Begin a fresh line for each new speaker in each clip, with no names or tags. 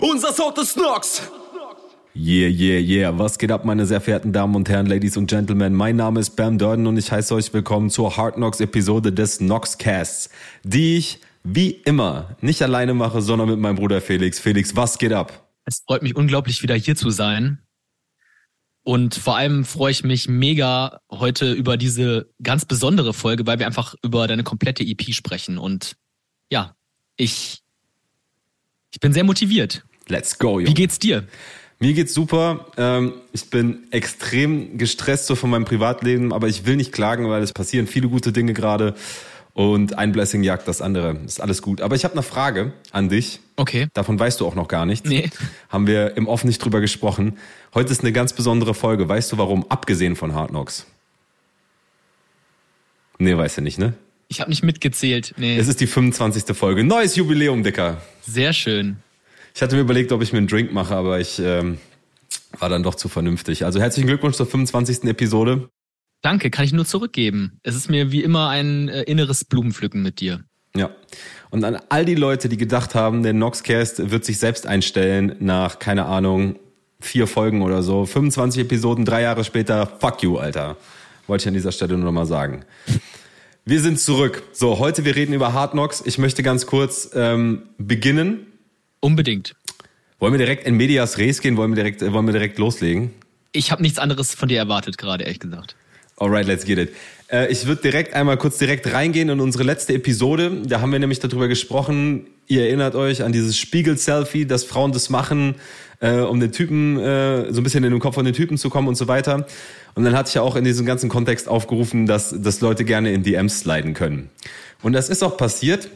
Unser Sound ist Nox.
Yeah, yeah, yeah. Was geht ab, meine sehr verehrten Damen und Herren, Ladies und Gentlemen? Mein Name ist Bam Durden und ich heiße euch willkommen zur Hard Knocks Episode des Noxcasts, die ich wie immer nicht alleine mache, sondern mit meinem Bruder Felix. Felix, was geht ab?
Es freut mich unglaublich, wieder hier zu sein. Und vor allem freue ich mich mega heute über diese ganz besondere Folge, weil wir einfach über deine komplette EP sprechen. Und ja, ich, ich bin sehr motiviert.
Let's go,
Junge. Wie geht's dir?
Mir geht's super. Ähm, ich bin extrem gestresst so von meinem Privatleben, aber ich will nicht klagen, weil es passieren viele gute Dinge gerade und ein Blessing jagt das andere. Ist alles gut. Aber ich habe eine Frage an dich.
Okay.
Davon weißt du auch noch gar nichts.
Nee.
Haben wir im Off nicht drüber gesprochen. Heute ist eine ganz besondere Folge. Weißt du warum? Abgesehen von Hard Knocks. Nee, weißt du nicht, ne?
Ich habe nicht mitgezählt. Nee.
Es ist die 25. Folge. Neues Jubiläum, Dicker.
Sehr schön.
Ich hatte mir überlegt, ob ich mir einen Drink mache, aber ich ähm, war dann doch zu vernünftig. Also herzlichen Glückwunsch zur 25. Episode.
Danke, kann ich nur zurückgeben. Es ist mir wie immer ein äh, inneres Blumenpflücken mit dir.
Ja. Und an all die Leute, die gedacht haben, der Noxcast wird sich selbst einstellen nach, keine Ahnung, vier Folgen oder so, 25 Episoden, drei Jahre später, fuck you, Alter. Wollte ich an dieser Stelle nur noch mal sagen. Wir sind zurück. So, heute wir reden über Hard Knocks. Ich möchte ganz kurz ähm, beginnen.
Unbedingt.
Wollen wir direkt in Medias Res gehen? Wollen wir direkt, äh, wollen wir direkt loslegen?
Ich habe nichts anderes von dir erwartet gerade, ehrlich gesagt.
Alright, let's get it. Äh, ich würde direkt einmal kurz direkt reingehen in unsere letzte Episode. Da haben wir nämlich darüber gesprochen. Ihr erinnert euch an dieses Spiegel-Selfie, dass Frauen das machen, äh, um den Typen, äh, so ein bisschen in den Kopf von den Typen zu kommen und so weiter. Und dann hatte ich ja auch in diesem ganzen Kontext aufgerufen, dass, dass Leute gerne in DMs sliden können. Und das ist auch passiert.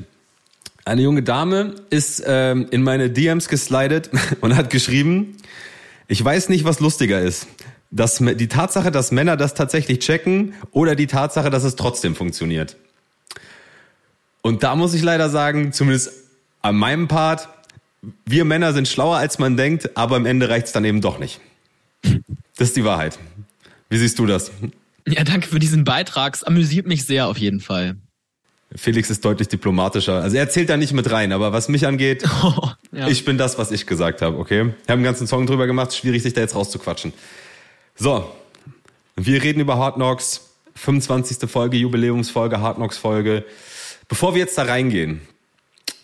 Eine junge Dame ist ähm, in meine DMs geslidet und hat geschrieben, ich weiß nicht, was lustiger ist dass die Tatsache, dass Männer das tatsächlich checken oder die Tatsache, dass es trotzdem funktioniert. Und da muss ich leider sagen, zumindest an meinem Part, wir Männer sind schlauer, als man denkt, aber am Ende reicht es dann eben doch nicht. Das ist die Wahrheit. Wie siehst du das?
Ja, danke für diesen Beitrag. Es amüsiert mich sehr auf jeden Fall.
Felix ist deutlich diplomatischer. Also er zählt da nicht mit rein, aber was mich angeht, oh, ja. ich bin das, was ich gesagt habe, okay? Wir haben einen ganzen Song drüber gemacht, schwierig sich da jetzt rauszuquatschen. So, wir reden über Hard Knocks, 25. Folge, Jubiläumsfolge, Hard Knocks Folge. Bevor wir jetzt da reingehen,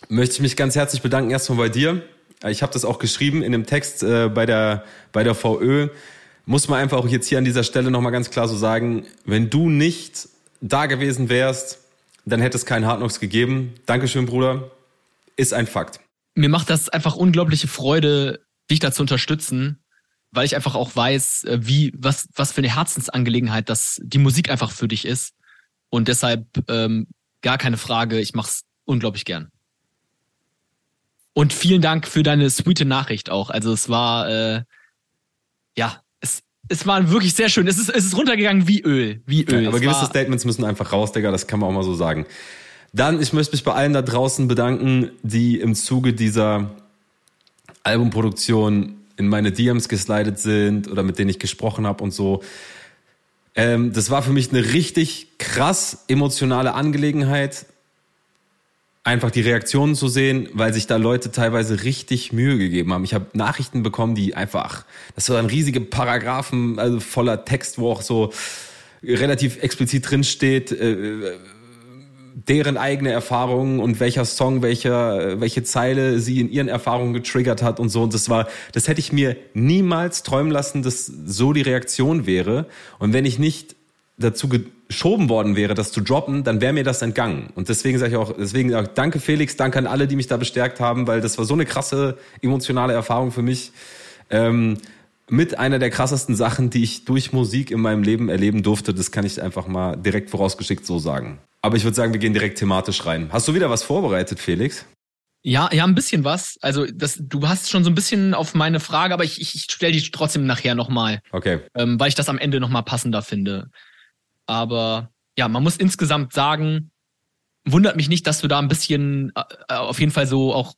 möchte ich mich ganz herzlich bedanken erstmal bei dir. Ich habe das auch geschrieben in dem Text äh, bei der bei der VÖ. Muss man einfach auch jetzt hier an dieser Stelle nochmal ganz klar so sagen, wenn du nicht da gewesen wärst, dann hätte es keinen Hard Knocks gegeben. Dankeschön, Bruder. Ist ein Fakt.
Mir macht das einfach unglaubliche Freude, dich da zu unterstützen weil ich einfach auch weiß, äh, wie, was, was für eine Herzensangelegenheit das die Musik einfach für dich ist. Und deshalb ähm, gar keine Frage, ich mach's unglaublich gern. Und vielen Dank für deine sweete Nachricht auch. Also es war äh, ja, es, war wirklich sehr schön. Es ist, es ist runtergegangen wie Öl. Wie Öl.
Ja, aber es gewisse Statements müssen einfach raus, Digga, das kann man auch mal so sagen. Dann, ich möchte mich bei allen da draußen bedanken, die im Zuge dieser Albumproduktion in meine DMs geslidet sind oder mit denen ich gesprochen habe und so. Ähm, das war für mich eine richtig krass emotionale Angelegenheit, einfach die Reaktionen zu sehen, weil sich da Leute teilweise richtig Mühe gegeben haben. Ich habe Nachrichten bekommen, die einfach, das waren riesige Paragraphen, also voller Text, wo auch so relativ explizit drin steht, äh, deren eigene Erfahrungen und welcher Song, welcher, welche Zeile sie in ihren Erfahrungen getriggert hat und so. Und das war, das hätte ich mir niemals träumen lassen, dass so die Reaktion wäre. Und wenn ich nicht dazu geschoben worden wäre, das zu droppen, dann wäre mir das entgangen. Und deswegen sage ich auch, deswegen auch danke Felix, danke an alle, die mich da bestärkt haben, weil das war so eine krasse emotionale Erfahrung für mich. Ähm, mit einer der krassesten Sachen, die ich durch Musik in meinem Leben erleben durfte. Das kann ich einfach mal direkt vorausgeschickt so sagen. Aber ich würde sagen, wir gehen direkt thematisch rein. Hast du wieder was vorbereitet, Felix?
Ja, ja, ein bisschen was. Also das, du hast schon so ein bisschen auf meine Frage, aber ich, ich, stelle die trotzdem nachher nochmal.
Okay.
Ähm, weil ich das am Ende nochmal passender finde. Aber ja, man muss insgesamt sagen, wundert mich nicht, dass du da ein bisschen äh, äh auf jeden Fall so auch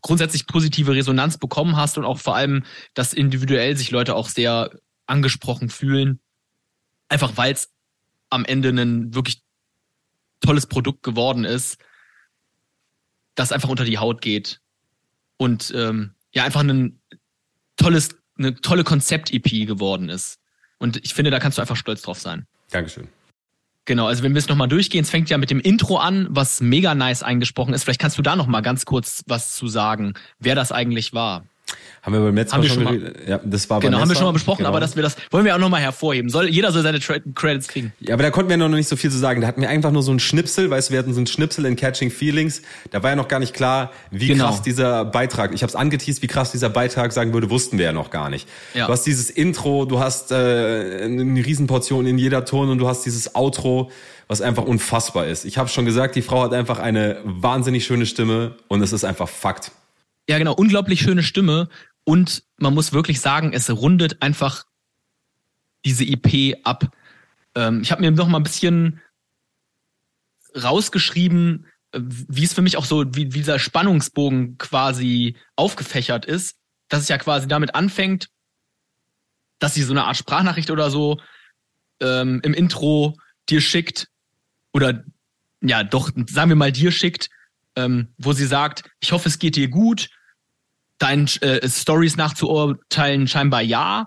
grundsätzlich positive Resonanz bekommen hast und auch vor allem, dass individuell sich Leute auch sehr angesprochen fühlen. Einfach weil es am Ende ein wirklich tolles Produkt geworden ist, das einfach unter die Haut geht. und ähm, ja einfach ein tolles, eine tolle Konzept-EP geworden ist. Und ich finde, da kannst du einfach stolz drauf sein.
Dankeschön.
Genau, also wenn wir es nochmal durchgehen, es fängt ja mit dem Intro an, was mega nice eingesprochen ist. Vielleicht kannst du da nochmal ganz kurz was zu sagen, wer das eigentlich war.
Haben wir beim letzten
Haben
Mal schon, geredet? Ja, das war
Genau, haben wir schon mal besprochen,
Genau.
aber dass wir das wollen wir auch nochmal hervorheben. Soll, jeder soll seine Tra Credits kriegen.
Ja, aber da konnten wir noch nicht so viel zu sagen. Da hatten wir einfach nur so ein Schnipsel, weißt du, wir hatten so ein Schnipsel in Catching Feelings. Da war ja noch gar nicht klar, wie
Genau.
krass dieser Beitrag, ich habe es angeteased, wie krass dieser Beitrag sagen würde, wussten wir ja noch gar nicht.
Ja.
Du hast dieses Intro, du hast äh, eine Riesenportion in jeder Ton und du hast dieses Outro, was einfach unfassbar ist. Ich habe schon gesagt, die Frau hat einfach eine wahnsinnig schöne Stimme und es ist einfach Fakt.
Ja, genau, unglaublich schöne Stimme. Und man muss wirklich sagen, es rundet einfach diese EP ab. Ähm, ich habe mir noch mal ein bisschen rausgeschrieben, äh, wie es für mich auch so, wie, wie dieser Spannungsbogen quasi aufgefächert ist, dass es ja quasi damit anfängt, dass sie so eine Art Sprachnachricht oder so ähm, im Intro dir schickt oder ja doch, sagen wir mal dir schickt, ähm, wo sie sagt, ich hoffe, es geht dir gut, deinen äh, Stories nachzuurteilen scheinbar ja.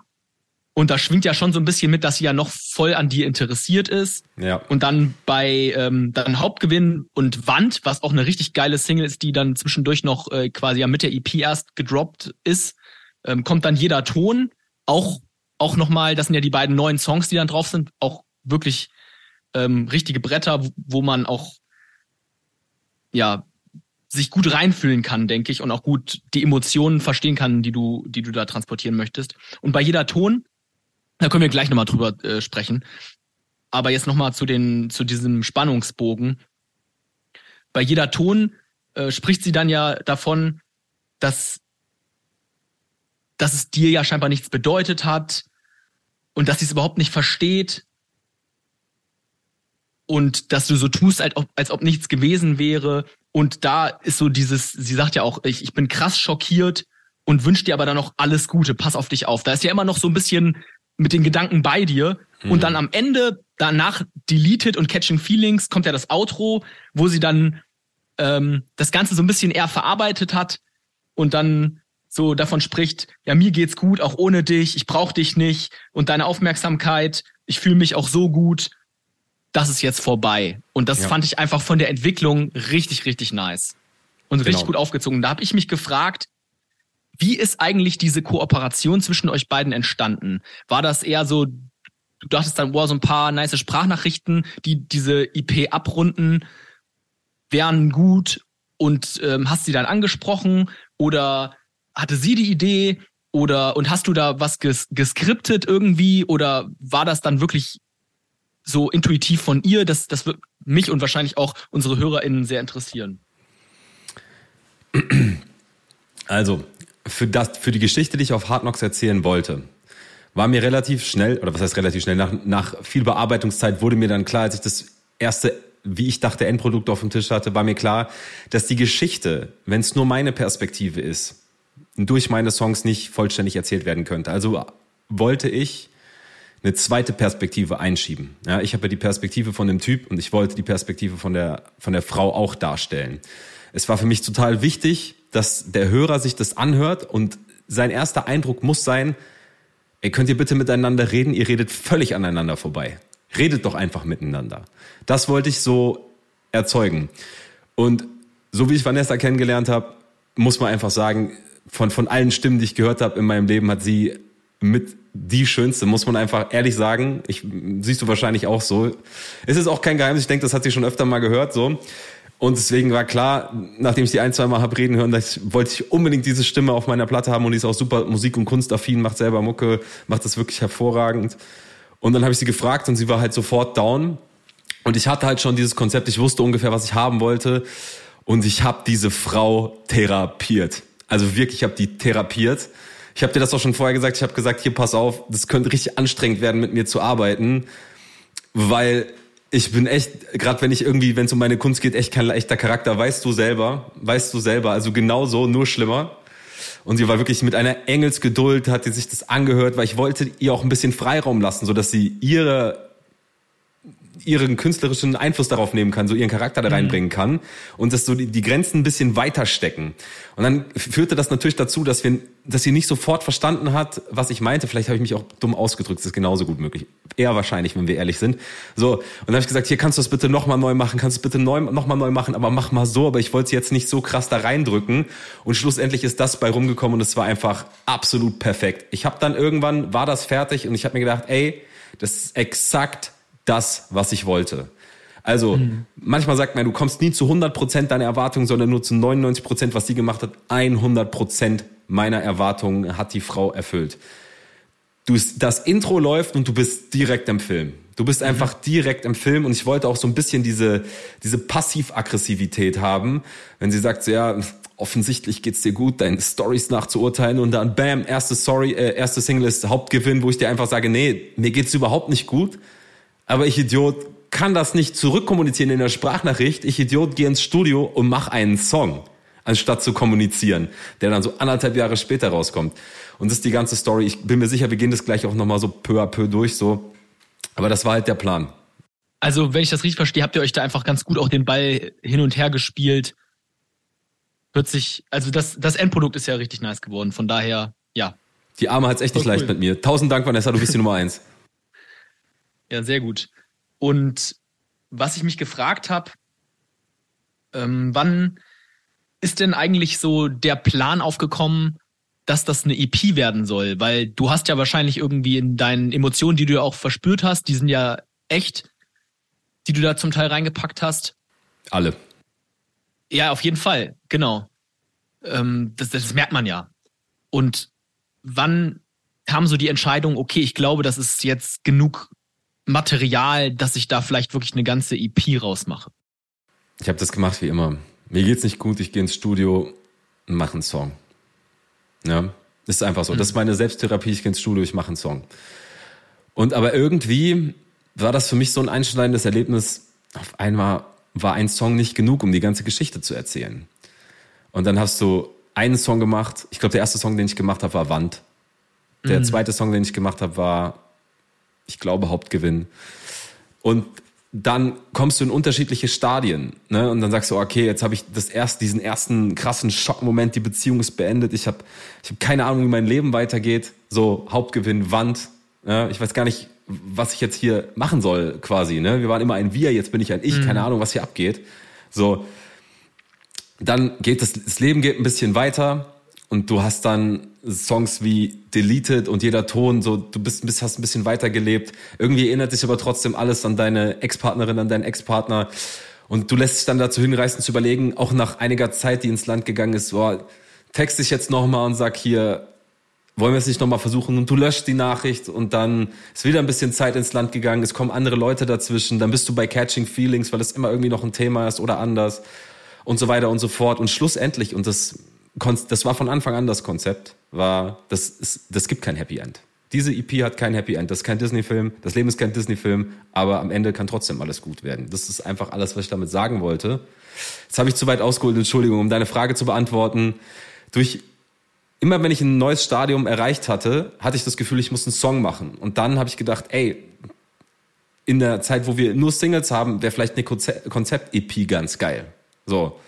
Und da schwingt ja schon so ein bisschen mit, dass sie ja noch voll an dir interessiert ist.
Ja.
Und dann bei ähm, dann Hauptgewinn und Wand, was auch eine richtig geile Single ist, die dann zwischendurch noch äh, quasi ja mit der EP erst gedroppt ist, ähm, kommt dann jeder Ton. Auch auch nochmal, das sind ja die beiden neuen Songs, die dann drauf sind, auch wirklich ähm, richtige Bretter, wo- wo man auch ja sich gut reinfühlen kann, denke ich, und auch gut die Emotionen verstehen kann, die du, die du da transportieren möchtest. Und bei jeder Ton, da können wir gleich nochmal drüber äh, sprechen. Aber jetzt nochmal zu den, zu diesem Spannungsbogen. Bei jeder Ton äh, spricht sie dann ja davon, dass, dass es dir ja scheinbar nichts bedeutet hat und dass sie es überhaupt nicht versteht und dass du so tust, als ob, als ob nichts gewesen wäre. Und da ist so dieses, sie sagt ja auch, ich, ich bin krass schockiert und wünsche dir aber dann noch alles Gute, pass auf dich auf. Da ist ja immer noch so ein bisschen mit den Gedanken bei dir. Und dann am Ende, danach Deleted und Catching Feelings, kommt ja das Outro, wo sie dann ähm, das Ganze so ein bisschen eher verarbeitet hat und dann so davon spricht, ja, mir geht's gut, auch ohne dich, ich brauch dich nicht und deine Aufmerksamkeit, ich fühle mich auch so gut, das ist jetzt vorbei. Und das
Ja.
fand ich einfach von der Entwicklung richtig, richtig nice. Und richtig
Genau.
gut aufgezogen. Da habe ich mich gefragt, wie ist eigentlich diese Kooperation zwischen euch beiden entstanden? War das eher so, du dachtest dann, boah, so ein paar nice Sprachnachrichten, die diese IP abrunden, wären gut und ähm, hast sie dann angesprochen oder hatte sie die Idee oder und hast du da was ges geskriptet irgendwie oder war das dann wirklich so intuitiv von ihr? Das, das wird mich und wahrscheinlich auch unsere HörerInnen sehr interessieren.
Also, für, das, für die Geschichte, die ich auf Hard Knocks erzählen wollte, war mir relativ schnell, oder was heißt relativ schnell, nach, nach viel Bearbeitungszeit wurde mir dann klar, als ich das erste, wie ich dachte, Endprodukt auf dem Tisch hatte, war mir klar, dass die Geschichte, wenn es nur meine Perspektive ist, durch meine Songs nicht vollständig erzählt werden könnte. Also wollte ich eine zweite Perspektive einschieben. Ja, ich habe ja die Perspektive von dem Typ und ich wollte die Perspektive von der, von der Frau auch darstellen. Es war für mich total wichtig, dass der Hörer sich das anhört und sein erster Eindruck muss sein, ey, könnt ihr bitte miteinander reden? Ihr redet völlig aneinander vorbei. Redet doch einfach miteinander. Das wollte ich so erzeugen. Und so wie ich Vanessa kennengelernt habe, muss man einfach sagen, von, von allen Stimmen, die ich gehört habe in meinem Leben, hat sie mit die schönste, muss man einfach ehrlich sagen. Ich, siehst du wahrscheinlich auch so. Es ist auch kein Geheimnis, ich denke, das hat sie schon öfter mal gehört, so. Und deswegen war klar, nachdem ich die ein, zwei Mal hab reden hören, dass ich, wollte ich unbedingt diese Stimme auf meiner Platte haben und die ist auch super Musik- und Kunstaffin, macht selber Mucke, macht das wirklich hervorragend. Und dann habe ich sie gefragt und sie war halt sofort down. Und ich hatte halt schon dieses Konzept, ich wusste ungefähr, was ich haben wollte. Und ich habe diese Frau therapiert. Also wirklich, ich habe die therapiert. Ich habe dir das auch schon vorher gesagt. Ich habe gesagt, hier pass auf, das könnte richtig anstrengend werden, mit mir zu arbeiten, weil ich bin echt, gerade wenn ich irgendwie, wenn es um meine Kunst geht, echt kein echter Charakter. Weißt du selber, weißt du selber. Also genauso, nur schlimmer. Und sie war wirklich mit einer Engelsgeduld, hat sie sich das angehört, weil ich wollte ihr auch ein bisschen Freiraum lassen, so dass sie ihre ihren künstlerischen Einfluss darauf nehmen kann, so ihren Charakter da mhm. reinbringen kann und dass so die, die Grenzen ein bisschen weiter stecken. Und dann führte das natürlich dazu, dass wir, dass sie nicht sofort verstanden hat, was ich meinte. Vielleicht habe ich mich auch dumm ausgedrückt, das ist genauso gut möglich. Eher wahrscheinlich, wenn wir ehrlich sind. So, und dann habe ich gesagt, hier kannst du das bitte nochmal neu machen, kannst du es bitte neu, nochmal neu machen, aber mach mal so, aber ich wollte es jetzt nicht so krass da reindrücken. Und schlussendlich ist das bei rumgekommen und es war einfach absolut perfekt. Ich habe dann irgendwann, war das fertig und ich habe mir gedacht, ey, das ist exakt das, was ich wollte. Also mhm. manchmal sagt man, du kommst nie zu 100% deiner Erwartungen, sondern nur zu 99%, was sie gemacht hat. 100% meiner Erwartungen hat die Frau erfüllt. Du, das Intro läuft und du bist direkt im Film. Du bist einfach mhm. direkt im Film und ich wollte auch so ein bisschen diese, diese Passiv-Aggressivität haben, wenn sie sagt, so, ja, offensichtlich geht's dir gut, deine Stories nachzuurteilen und dann bam, erste Story, äh, erste Single ist Hauptgewinn, wo ich dir einfach sage, nee, mir geht's überhaupt nicht gut aber ich Idiot kann das nicht zurückkommunizieren in der Sprachnachricht. Ich Idiot gehe ins Studio und mach einen Song, anstatt zu kommunizieren, der dann so anderthalb Jahre später rauskommt. Und das ist die ganze Story. Ich bin mir sicher, wir gehen das gleich auch nochmal so peu à peu durch, so. Aber das war halt der Plan.
Also, wenn ich das richtig verstehe, habt ihr euch da einfach ganz gut auch den Ball hin und her gespielt. Hört sich, also das, das Endprodukt ist ja richtig nice geworden. Von daher, ja.
Die Arme hat's echt nicht cool. leicht mit mir. Tausend Dank, Vanessa, du bist die Nummer eins.
Ja, sehr gut. Und was ich mich gefragt habe, ähm, wann ist denn eigentlich so der Plan aufgekommen, dass das eine EP werden soll? Weil du hast ja wahrscheinlich irgendwie in deinen Emotionen, die du ja auch verspürt hast, die sind ja echt, die du da zum Teil reingepackt hast.
Alle.
Ja, auf jeden Fall, genau. Ähm, das, das merkt man ja. Und wann kam so die Entscheidung, okay, ich glaube, das ist jetzt genug Material, dass ich da vielleicht wirklich eine ganze EP rausmache?
Ich habe das gemacht wie immer. Mir geht's nicht gut, ich gehe ins Studio und mache einen Song. Ja, ist einfach so. Mhm. Das ist meine Selbsttherapie, ich gehe ins Studio, ich mache einen Song. Und aber irgendwie war das für mich so ein einschneidendes Erlebnis. Auf einmal war ein Song nicht genug, um die ganze Geschichte zu erzählen. Und dann hast du einen Song gemacht. Ich glaube, der erste Song, den ich gemacht habe, war Wand. Der mhm. zweite Song, den ich gemacht habe, war ich glaube, Hauptgewinn. Und dann kommst du in unterschiedliche Stadien, ne? Und dann sagst du, okay, jetzt habe ich das erst diesen ersten krassen Schockmoment, die Beziehung ist beendet, ich habe ich hab keine Ahnung, wie mein Leben weitergeht. So Hauptgewinn, Wand, ja? ich weiß gar nicht, was ich jetzt hier machen soll, quasi. Ne? Wir waren immer ein Wir, jetzt bin ich ein Ich, mhm. keine Ahnung, was hier abgeht. So, dann geht das, das Leben geht ein bisschen weiter und du hast dann Songs wie Deleted und jeder Ton, so du bist, bist hast ein bisschen weitergelebt. Irgendwie erinnert sich aber trotzdem alles an deine Ex-Partnerin, an deinen Ex-Partner. Und du lässt dich dann dazu hinreißen zu überlegen, auch nach einiger Zeit, die ins Land gegangen ist, boah, text dich jetzt nochmal und sag hier, wollen wir es nicht nochmal versuchen? Und du löscht die Nachricht und dann ist wieder ein bisschen Zeit ins Land gegangen, es kommen andere Leute dazwischen, dann bist du bei Catching Feelings, weil es immer irgendwie noch ein Thema ist oder anders und so weiter und so fort. Und schlussendlich, und das das war von Anfang an das Konzept, war, das, ist, das gibt kein Happy End. Diese EP hat kein Happy End. Das ist kein Disney-Film. Das Leben ist kein Disney-Film. Aber am Ende kann trotzdem alles gut werden. Das ist einfach alles, was ich damit sagen wollte. Jetzt habe ich zu weit ausgeholt. Entschuldigung, um deine Frage zu beantworten. Durch immer wenn ich ein neues Stadium erreicht hatte, hatte ich das Gefühl, ich muss einen Song machen. Und dann habe ich gedacht, ey, in der Zeit, wo wir nur Singles haben, wäre vielleicht eine Konzept-EP ganz geil. So.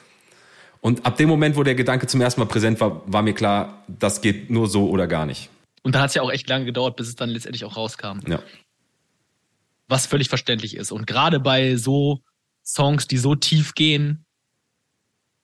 Und ab dem Moment, wo der Gedanke zum ersten Mal präsent war, war mir klar, das geht nur so oder gar nicht.
Und da hat es ja auch echt lange gedauert, bis es dann letztendlich auch rauskam.
Ja.
Was völlig verständlich ist. Und gerade bei so Songs, die so tief gehen,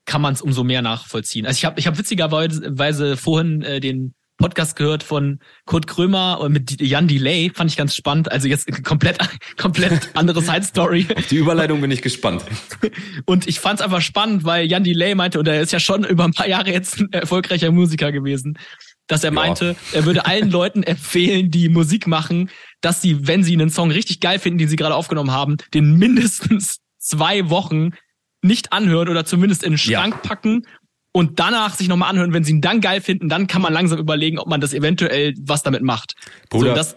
kann man es umso mehr nachvollziehen. Also ich habe ich hab witzigerweise vorhin äh, den Podcast gehört von Kurt Krömer und mit Jan Delay, fand ich ganz spannend. Also jetzt komplett, komplett andere Side Story.
Auf die Überleitung bin ich gespannt.
Und ich fand es einfach spannend, weil Jan Delay meinte, und er ist ja schon über ein paar Jahre jetzt ein erfolgreicher Musiker gewesen, dass er meinte, ja. er würde allen Leuten empfehlen, die Musik machen, dass sie, wenn sie einen Song richtig geil finden, den sie gerade aufgenommen haben, den mindestens zwei Wochen nicht anhören oder zumindest in den Schrank ja. packen und danach sich nochmal anhören, wenn sie ihn dann geil finden, dann kann man langsam überlegen, ob man das eventuell was damit macht.
Bruder,
so, das,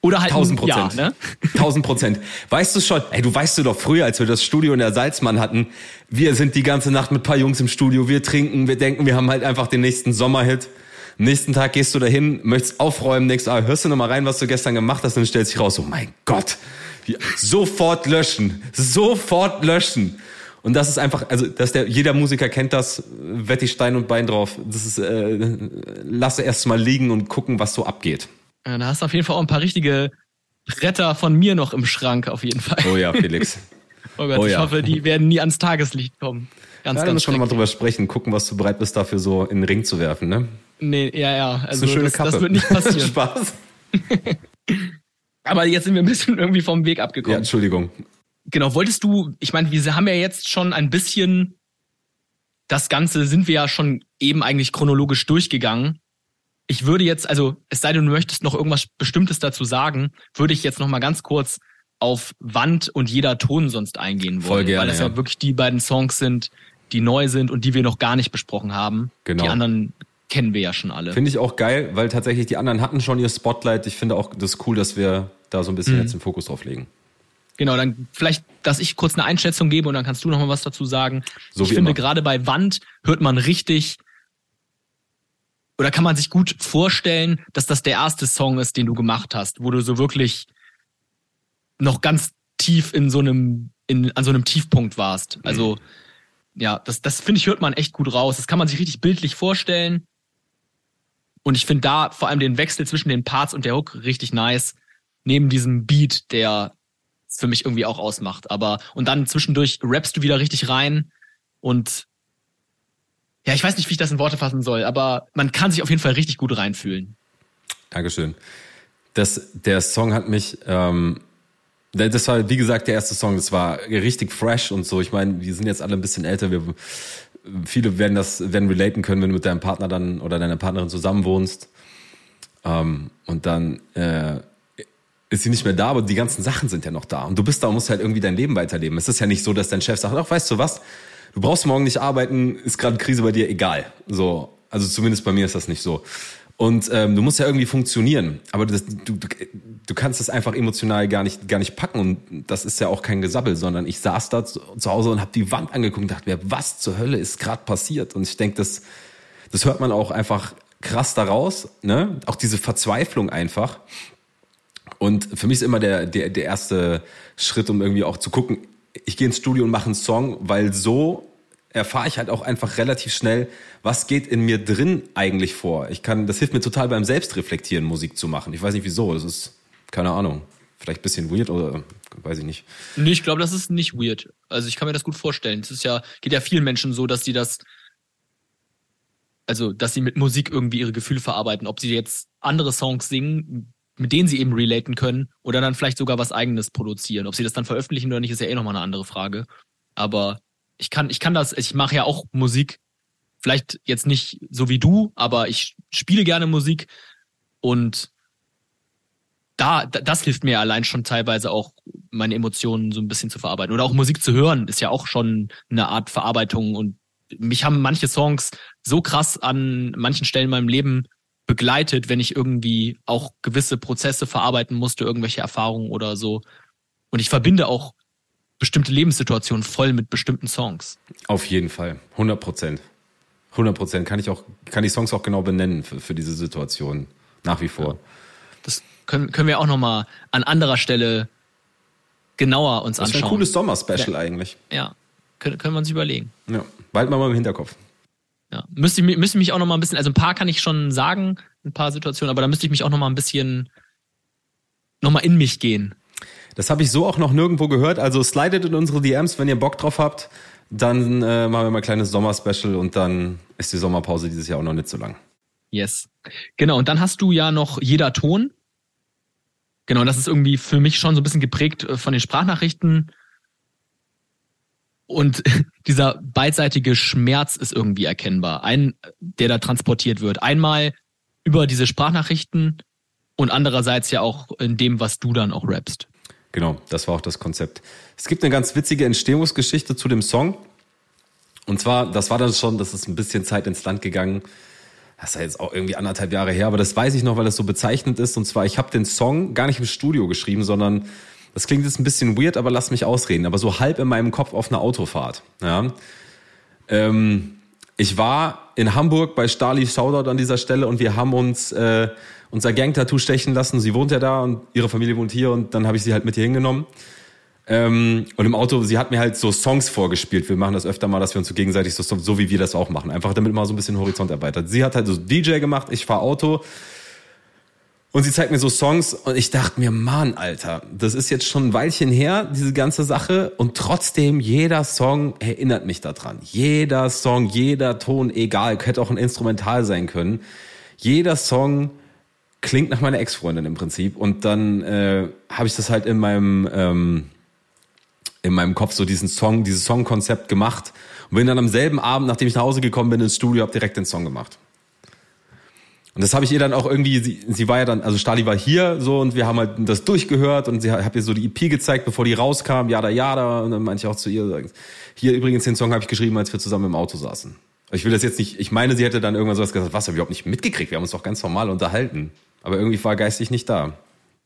oder halt
tausend Prozent. Ja, ne? Tausend Prozent. Weißt du schon, ey, du weißt du doch früher, als wir das Studio in der Salzmann hatten, wir sind die ganze Nacht mit paar Jungs im Studio, wir trinken, wir denken, wir haben halt einfach den nächsten Sommerhit. Nächsten Tag gehst du dahin, möchtest aufräumen, denkst, ah, hörst du noch mal rein, was du gestern gemacht hast, und stellst dich raus, oh mein Gott, Sofort löschen. Sofort löschen. Und das ist einfach, also dass der, jeder Musiker kennt das, wette ich Stein und Bein drauf. Das ist, äh, lasse erst mal liegen und gucken, was so abgeht.
Ja, da hast du auf jeden Fall auch ein paar richtige Bretter von mir noch im Schrank, auf jeden Fall.
Oh ja, Felix.
oh Gott, oh ich ja. hoffe, die werden nie ans Tageslicht kommen.
Ganz, ja, müssen wir nochmal drüber sprechen, gucken, was du bereit bist, dafür so in den Ring zu werfen, ne?
Nee, ja, ja. Also
das ist eine schöne
das,
Kappe.
das wird nicht passieren.
Spaß.
Aber jetzt sind wir ein bisschen irgendwie vom Weg abgekommen. Ja,
Entschuldigung.
Genau, wolltest du, ich meine, wir haben ja jetzt schon ein bisschen, das Ganze sind wir ja schon eben eigentlich chronologisch durchgegangen. Ich würde jetzt, also es sei denn, du möchtest noch irgendwas Bestimmtes dazu sagen, würde ich jetzt noch mal ganz kurz auf Wand und jeder Ton sonst eingehen wollen.
Gerne,
weil das ja. ja wirklich die beiden Songs sind, die neu sind und die wir noch gar nicht besprochen haben.
Genau.
Die anderen kennen wir ja schon alle.
Finde ich auch geil, weil tatsächlich die anderen hatten schon ihr Spotlight. Ich finde auch das cool, dass wir da so ein bisschen mhm. jetzt den Fokus drauf legen.
Genau, dann vielleicht, dass ich kurz eine Einschätzung gebe und dann kannst du noch mal was dazu sagen.
So
ich finde, gerade bei Wand hört man richtig oder kann man sich gut vorstellen, dass das der erste Song ist, den du gemacht hast, wo du so wirklich noch ganz tief in so einem, in, an so einem Tiefpunkt warst. Also, mhm. ja, das, das finde ich, hört man echt gut raus. Das kann man sich richtig bildlich vorstellen. Und ich finde da vor allem den Wechsel zwischen den Parts und der Hook richtig nice. Neben diesem Beat, der für mich irgendwie auch ausmacht. Aber, und dann zwischendurch rappst du wieder richtig rein und ja, ich weiß nicht, wie ich das in Worte fassen soll, aber man kann sich auf jeden Fall richtig gut reinfühlen.
Dankeschön. Das, der Song hat mich, ähm, das war, wie gesagt, der erste Song, das war richtig fresh und so. Ich meine, wir sind jetzt alle ein bisschen älter, wir, viele werden das, werden relaten können, wenn du mit deinem Partner dann oder deiner Partnerin zusammen wohnst. Ähm, und dann äh, ist sie nicht mehr da, aber die ganzen Sachen sind ja noch da. Und du bist da und musst halt irgendwie dein Leben weiterleben. Es ist ja nicht so, dass dein Chef sagt, ach, weißt du was, du brauchst morgen nicht arbeiten, ist gerade Krise bei dir, egal. So, also zumindest bei mir ist das nicht so. Und ähm, du musst ja irgendwie funktionieren, aber das, du, du, du kannst das einfach emotional gar nicht, gar nicht packen und das ist ja auch kein Gesabbel, sondern ich saß da zu, zu Hause und habe die Wand angeguckt und dachte mir, was zur Hölle ist gerade passiert? Und ich denke, das, das hört man auch einfach krass daraus, ne? Auch diese Verzweiflung einfach. Und für mich ist immer der, der, der erste Schritt, um irgendwie auch zu gucken, ich gehe ins Studio und mache einen Song, weil so erfahre ich halt auch einfach relativ schnell, was geht in mir drin eigentlich vor. Ich kann, das hilft mir total beim Selbstreflektieren, Musik zu machen. Ich weiß nicht wieso, das ist, keine Ahnung, vielleicht ein bisschen weird oder weiß ich nicht.
Nee, ich glaube, das ist nicht weird. Also ich kann mir das gut vorstellen. Es ist ja, geht ja vielen Menschen so, dass die das, also, dass sie mit Musik irgendwie ihre Gefühle verarbeiten. Ob sie jetzt andere Songs singen, mit denen sie eben relaten können oder dann vielleicht sogar was eigenes produzieren. Ob sie das dann veröffentlichen oder nicht, ist ja eh nochmal eine andere Frage. Aber ich kann, ich kann das, ich mache ja auch Musik, vielleicht jetzt nicht so wie du, aber ich spiele gerne Musik und da, das hilft mir allein schon teilweise auch, meine Emotionen so ein bisschen zu verarbeiten. Oder auch Musik zu hören, ist ja auch schon eine Art Verarbeitung. Und mich haben manche Songs so krass an manchen Stellen in meinem Leben begleitet, wenn ich irgendwie auch gewisse Prozesse verarbeiten musste, irgendwelche Erfahrungen oder so. Und ich verbinde auch bestimmte Lebenssituationen voll mit bestimmten Songs.
Auf jeden Fall. 100 Prozent. 100 Prozent. Kann ich auch, kann die Songs auch genau benennen für, für diese Situation. Nach wie vor. Ja.
Das können, können wir auch nochmal an anderer Stelle genauer uns
das
anschauen.
Das ist ein cooles Sommer-Special
ja.
eigentlich.
Ja. Können, können wir uns überlegen.
Ja. Bald mal im Hinterkopf.
Ja, müsste ich, müsste ich mich auch noch mal ein bisschen, also ein paar kann ich schon sagen, ein paar Situationen, aber da müsste ich mich auch noch mal ein bisschen noch mal in mich gehen.
Das habe ich so auch noch nirgendwo gehört. Also slidet in unsere DMs, wenn ihr Bock drauf habt. Dann äh, machen wir mal ein kleines Sommerspecial und dann ist die Sommerpause dieses Jahr auch noch nicht so lang.
Yes. Genau, und dann hast du ja noch jeder Ton. Genau, das ist irgendwie für mich schon so ein bisschen geprägt äh, von den Sprachnachrichten und dieser beidseitige Schmerz ist irgendwie erkennbar. Ein, der da transportiert wird. Einmal über diese Sprachnachrichten und andererseits ja auch in dem, was du dann auch rappst.
Genau, das war auch das Konzept. Es gibt eine ganz witzige Entstehungsgeschichte zu dem Song. Und zwar, das war dann schon, das ist ein bisschen Zeit ins Land gegangen. Das ist ja jetzt auch irgendwie anderthalb Jahre her, aber das weiß ich noch, weil das so bezeichnend ist. Und zwar, ich habe den Song gar nicht im Studio geschrieben, sondern das klingt jetzt ein bisschen weird, aber lass mich ausreden. Aber so halb in meinem Kopf auf einer Autofahrt. Ja. Ähm, ich war in Hamburg bei Stali Shoutout an dieser Stelle und wir haben uns äh, unser Gang-Tattoo stechen lassen. Sie wohnt ja da und ihre Familie wohnt hier und dann habe ich sie halt mit hier hingenommen. Ähm, und im Auto, sie hat mir halt so Songs vorgespielt. Wir machen das öfter mal, dass wir uns so gegenseitig so, so wie wir das auch machen. Einfach damit man so ein bisschen Horizont erweitert. Sie hat halt so DJ gemacht, ich fahr Auto. Und sie zeigt mir so Songs und ich dachte mir, Mann, Alter, das ist jetzt schon ein Weilchen her, diese ganze Sache. Und trotzdem, jeder Song erinnert mich daran. Jeder Song, jeder Ton, egal, hätte auch ein Instrumental sein können. Jeder Song klingt nach meiner Ex-Freundin im Prinzip. Und dann äh, habe ich das halt in meinem, ähm, in meinem Kopf so diesen Song, dieses Songkonzept gemacht. Und bin dann am selben Abend, nachdem ich nach Hause gekommen bin ins Studio, habe direkt den Song gemacht. Und das habe ich ihr dann auch irgendwie, sie, sie war ja dann, also Stali war hier so und wir haben halt das durchgehört und sie hat ihr so die EP gezeigt, bevor die rauskam, jada jada. Und dann meinte ich auch zu ihr, hier übrigens den Song habe ich geschrieben, als wir zusammen im Auto saßen. Ich will das jetzt nicht, ich meine, sie hätte dann irgendwann sowas gesagt, was, hab ich überhaupt nicht mitgekriegt, wir haben uns doch ganz normal unterhalten. Aber irgendwie war geistig nicht da.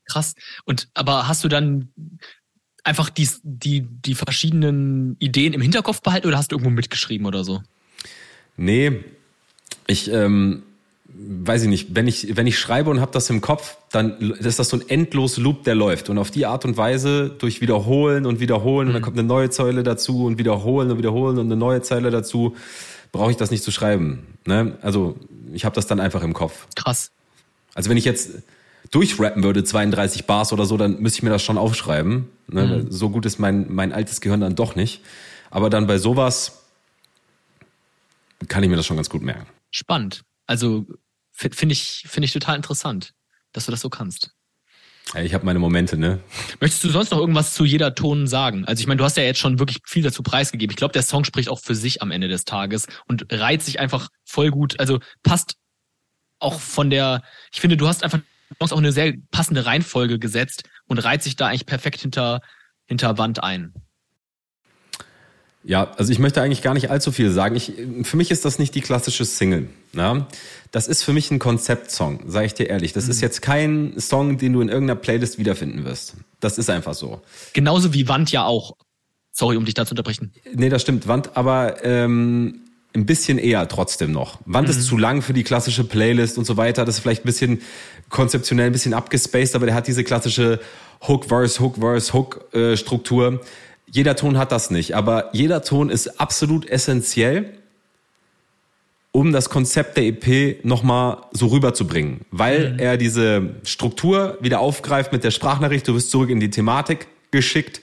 Krass. Und aber hast du dann einfach die, die, die verschiedenen Ideen im Hinterkopf behalten oder hast du irgendwo mitgeschrieben oder so?
Nee, ich, ähm, weiß ich nicht, wenn ich, wenn ich schreibe und habe das im Kopf, dann ist das so ein endlos Loop, der läuft. Und auf die Art und Weise, durch Wiederholen und Wiederholen, mhm. und dann mhm. kommt eine neue Zeile dazu und Wiederholen und Wiederholen und eine neue Zeile dazu, brauche ich das nicht zu schreiben. Ne? Also ich habe das dann einfach im Kopf.
Krass.
Also wenn ich jetzt durchrappen würde, 32 Bars oder so, dann müsste ich mir das schon aufschreiben. Ne? Mhm. So gut ist mein, mein altes Gehirn dann doch nicht. Aber dann bei sowas kann ich mir das schon ganz gut merken.
Spannend. Also finde ich, finde ich total interessant, dass du das so kannst.
Ja, ich habe meine Momente, ne?
Möchtest du sonst noch irgendwas zu jeder Ton sagen? Also ich meine, du hast ja jetzt schon wirklich viel dazu preisgegeben. Ich glaube, der Song spricht auch für sich am Ende des Tages und reiht sich einfach voll gut. Also passt auch von der, ich finde, du hast einfach auch eine sehr passende Reihenfolge gesetzt und reiht sich da eigentlich perfekt hinter, hinter Wand ein.
Ja, also ich möchte eigentlich gar nicht allzu viel sagen. Ich, für mich ist das nicht die klassische Single. Ja? Das ist für mich ein Konzeptsong, sage ich dir ehrlich. Das mhm. ist jetzt kein Song, den du in irgendeiner Playlist wiederfinden wirst. Das ist einfach so.
Genauso wie Wand ja auch. Sorry, um dich da zu unterbrechen.
Nee, das stimmt. Wand, aber ähm, ein bisschen eher trotzdem noch. Wand mhm. ist zu lang für die klassische Playlist und so weiter. Das ist vielleicht ein bisschen konzeptionell ein bisschen abgespaced, aber der hat diese klassische Hook-Verse, Hook-Verse, Hook-Struktur. Äh, jeder Ton hat das nicht, aber jeder Ton ist absolut essentiell, um das Konzept der EP nochmal so rüberzubringen, weil mhm. er diese Struktur wieder aufgreift mit der Sprachnachricht, du wirst zurück in die Thematik geschickt.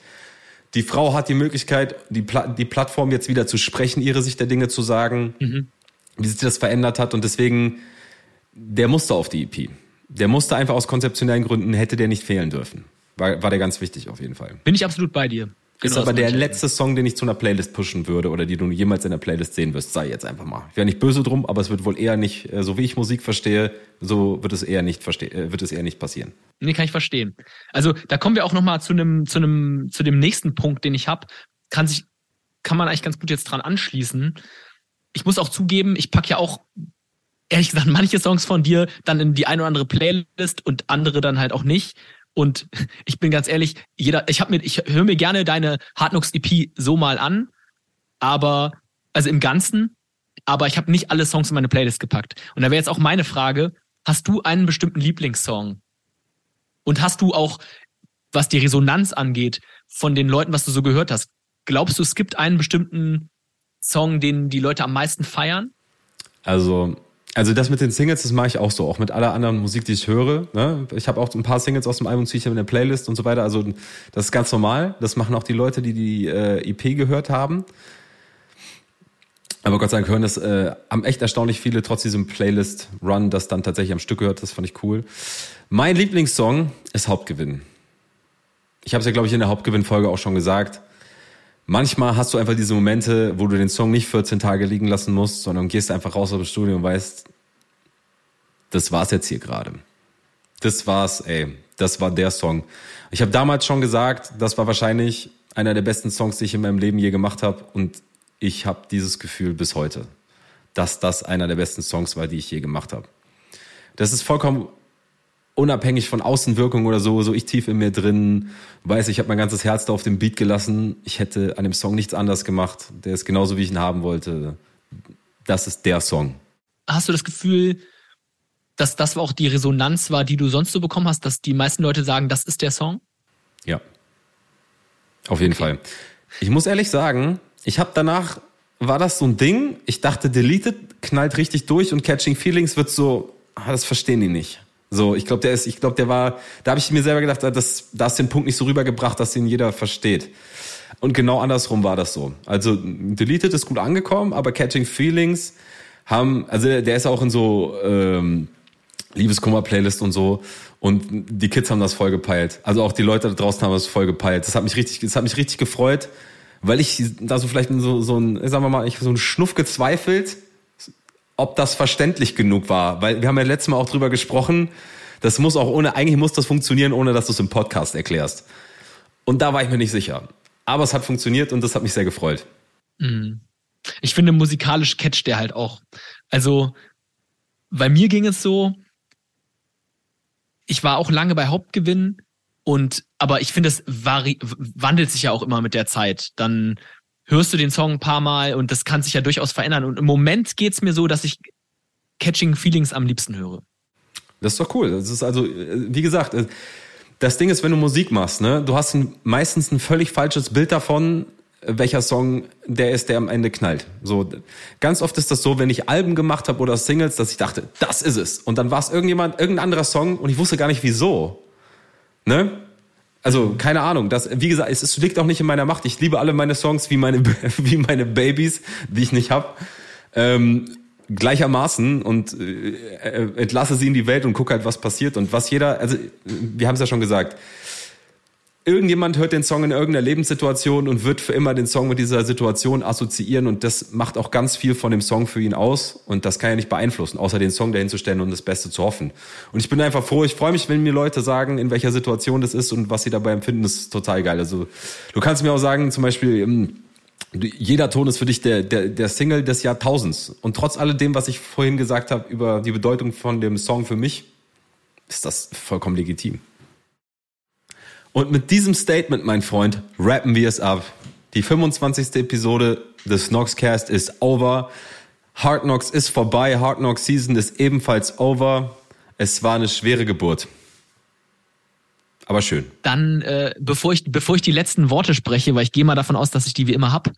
Die Frau hat die Möglichkeit, die, Pla die Plattform jetzt wieder zu sprechen, ihre Sicht der Dinge zu sagen, mhm. wie sich das verändert hat und deswegen, der musste auf die EP. Der musste einfach aus konzeptionellen Gründen, hätte der nicht fehlen dürfen. War, war der ganz wichtig auf jeden Fall.
Bin ich absolut bei dir.
Genau, ist aber der letzte Song, den ich zu einer Playlist pushen würde oder die du jemals in der Playlist sehen wirst. Sei jetzt einfach mal. Ich wäre nicht böse drum, aber es wird wohl eher nicht, äh, so wie ich Musik verstehe, so wird es eher nicht verstehen, äh, wird es eher nicht passieren.
Nee, kann ich verstehen. Also da kommen wir auch noch mal zu einem, zu einem, zu dem nächsten Punkt, den ich habe. Kann sich, kann man eigentlich ganz gut jetzt dran anschließen. Ich muss auch zugeben, ich pack ja auch ehrlich gesagt manche Songs von dir dann in die eine oder andere Playlist und andere dann halt auch nicht. Und ich bin ganz ehrlich, jeder, ich habe mir, ich höre mir gerne deine Hardnux EP so mal an, aber also im Ganzen, aber ich habe nicht alle Songs in meine Playlist gepackt. Und da wäre jetzt auch meine Frage: Hast du einen bestimmten Lieblingssong? Und hast du auch, was die Resonanz angeht, von den Leuten, was du so gehört hast, glaubst du, es gibt einen bestimmten Song, den die Leute am meisten feiern?
Also also das mit den Singles, das mache ich auch so, auch mit aller anderen Musik, die ich höre. Ne? Ich habe auch ein paar Singles aus dem Album, ziehe ich in der Playlist und so weiter. Also das ist ganz normal. Das machen auch die Leute, die die äh, EP gehört haben. Aber Gott sei Dank hören das, äh, haben echt erstaunlich viele trotz diesem Playlist-Run das dann tatsächlich am Stück gehört. Das fand ich cool. Mein Lieblingssong ist Hauptgewinn. Ich habe es ja, glaube ich, in der Hauptgewinn-Folge auch schon gesagt. Manchmal hast du einfach diese Momente, wo du den Song nicht 14 Tage liegen lassen musst, sondern gehst einfach raus aus dem Studio und weißt, das war's jetzt hier gerade. Das war's, ey. Das war der Song. Ich habe damals schon gesagt, das war wahrscheinlich einer der besten Songs, die ich in meinem Leben je gemacht habe. Und ich habe dieses Gefühl bis heute, dass das einer der besten Songs war, die ich je gemacht habe. Das ist vollkommen unabhängig von Außenwirkung oder so, so ich tief in mir drin weiß, ich habe mein ganzes Herz da auf dem Beat gelassen. Ich hätte an dem Song nichts anders gemacht. Der ist genauso, wie ich ihn haben wollte. das ist der Song.
Hast du das Gefühl, dass das auch die Resonanz war, die du sonst so bekommen hast, dass die meisten Leute sagen, das ist der Song?
Ja. Auf jeden okay. Fall. Ich muss ehrlich sagen, ich habe danach, war das so ein Ding, ich dachte, Deleted knallt richtig durch und Catching Feelings wird so, ah, das verstehen die nicht. So, ich glaube, der ist, ich glaube, der war, da habe ich mir selber gedacht, das, da hast den Punkt nicht so rübergebracht, dass den jeder versteht. Und genau andersrum war das so. Also Deleted ist gut angekommen, aber Catching Feelings haben, also der ist auch in so ähm, Liebeskummer-Playlist und so. Und die Kids haben das voll gepeilt. Also auch die Leute da draußen haben das voll gepeilt. Das hat mich richtig, das hat mich richtig gefreut, weil ich da so vielleicht so, so ein, sagen wir mal, ich so einen Schnuff gezweifelt, ob das verständlich genug war. Weil wir haben ja letztes Mal auch drüber gesprochen, das muss auch ohne, eigentlich muss das funktionieren, ohne dass du es im Podcast erklärst. Und da war ich mir nicht sicher. Aber es hat funktioniert und das hat mich sehr gefreut.
Mhm. Ich finde, musikalisch catcht der halt auch. Also, bei mir ging es so, ich war auch lange bei Hauptgewinn und, aber ich finde, es wandelt sich ja auch immer mit der Zeit. Dann hörst du den Song ein paar Mal und das kann sich ja durchaus verändern. Und im Moment geht es mir so, dass ich Catching Feelings am liebsten höre.
Das ist doch cool. Das ist also, wie gesagt, das Ding ist, wenn du Musik machst, ne, du hast ein, meistens ein völlig falsches Bild davon, welcher Song der ist, der am Ende knallt. So ganz oft ist das so, wenn ich Alben gemacht habe oder Singles, dass ich dachte, das ist es. Und dann war es irgendjemand, irgendein anderer Song und ich wusste gar nicht wieso. Ne? Also keine Ahnung. Das, wie gesagt, es, es liegt auch nicht in meiner Macht. Ich liebe alle meine Songs wie meine wie meine Babys, die ich nicht hab. Ähm, gleichermaßen und äh, äh, entlasse sie in die Welt und gucke halt, was passiert und was jeder, also wir haben es ja schon gesagt, irgendjemand hört den Song in irgendeiner Lebenssituation und wird für immer den Song mit dieser Situation assoziieren und das macht auch ganz viel von dem Song für ihn aus und das kann er nicht beeinflussen, außer den Song dahin zu stellen und das Beste zu hoffen. Und ich bin einfach froh, ich freue mich, wenn mir Leute sagen, in welcher Situation das ist und was sie dabei empfinden, das ist total geil. Also du kannst mir auch sagen, zum Beispiel, ähm, jeder Ton ist für dich der, der, der Single des Jahrtausends. Und trotz alledem, was ich vorhin gesagt habe über die Bedeutung von dem Song für mich, ist das vollkommen legitim. Und mit diesem Statement, mein Freund, rappen wir es ab. Die 25. Episode des Knoxcast ist over. Hard Knocks ist vorbei. Hard Knocks Season ist ebenfalls over. Es war eine schwere Geburt. Aber schön.
Dann, äh, bevor, ich, bevor ich die letzten Worte spreche, weil ich gehe mal davon aus, dass ich die wie immer hab.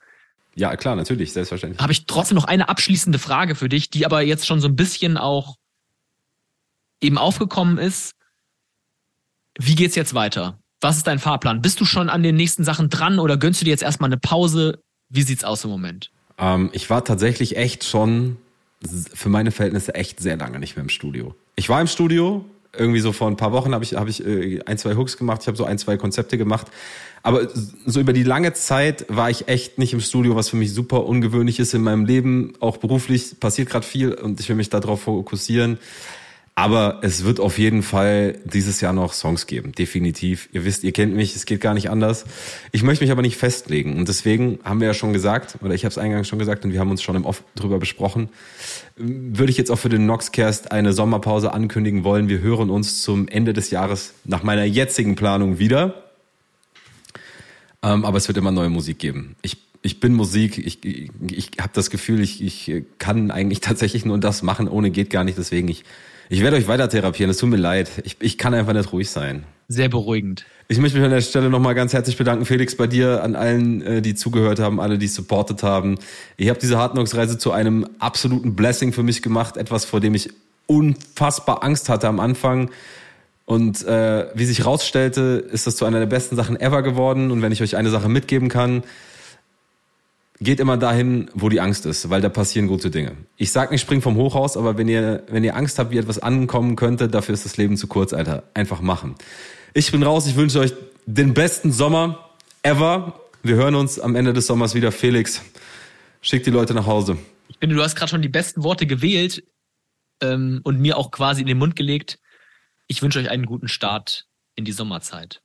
Ja, klar, natürlich, selbstverständlich.
Habe ich trotzdem noch eine abschließende Frage für dich, die aber jetzt schon so ein bisschen auch eben aufgekommen ist. Wie geht's jetzt weiter? Was ist dein Fahrplan? Bist du schon an den nächsten Sachen dran oder gönnst du dir jetzt erstmal eine Pause? Wie sieht's aus im Moment?
Ähm, ich war tatsächlich echt schon für meine Verhältnisse echt sehr lange nicht mehr im Studio. Ich war im Studio, irgendwie so vor ein paar Wochen habe ich, hab ich äh, ein, zwei Hooks gemacht, ich habe so ein, zwei Konzepte gemacht. Aber so über die lange Zeit war ich echt nicht im Studio, was für mich super ungewöhnlich ist in meinem Leben. Auch beruflich passiert gerade viel und ich will mich darauf fokussieren. Aber es wird auf jeden Fall dieses Jahr noch Songs geben, definitiv. Ihr wisst, ihr kennt mich, es geht gar nicht anders. Ich möchte mich aber nicht festlegen und deswegen haben wir ja schon gesagt, oder ich habe es eingangs schon gesagt und wir haben uns schon im Off drüber besprochen, würde ich jetzt auch für den Noxcast eine Sommerpause ankündigen wollen. Wir hören uns zum Ende des Jahres nach meiner jetzigen Planung wieder. Ähm, aber es wird immer neue Musik geben. Ich ich bin Musik, ich, ich, ich habe das Gefühl, ich, ich kann eigentlich tatsächlich nur das machen, ohne geht gar nicht. Deswegen, ich ich werde euch weiter therapieren, es tut mir leid. Ich, ich kann einfach nicht ruhig sein.
Sehr beruhigend.
Ich möchte mich an der Stelle nochmal ganz herzlich bedanken, Felix, bei dir, an allen, äh, die zugehört haben, alle, die supportet haben. Ihr habt diese Hardknocks-Reise zu einem absoluten Blessing für mich gemacht, etwas, vor dem ich unfassbar Angst hatte am Anfang. Und äh, wie sich rausstellte, ist das zu einer der besten Sachen ever geworden. Und wenn ich euch eine Sache mitgeben kann, geht immer dahin, wo die Angst ist, weil da passieren gute Dinge. Ich sag nicht, spring vom Hochhaus, aber wenn ihr, wenn ihr Angst habt, wie etwas ankommen könnte, dafür ist das Leben zu kurz, Alter. Einfach machen. Ich bin raus, ich wünsche euch den besten Sommer ever. Wir hören uns am Ende des Sommers wieder. Felix, schick die Leute nach Hause.
Ich finde, du hast gerade schon die besten Worte gewählt ähm, und mir auch quasi in den Mund gelegt. Ich wünsche euch einen guten Start in die Sommerzeit.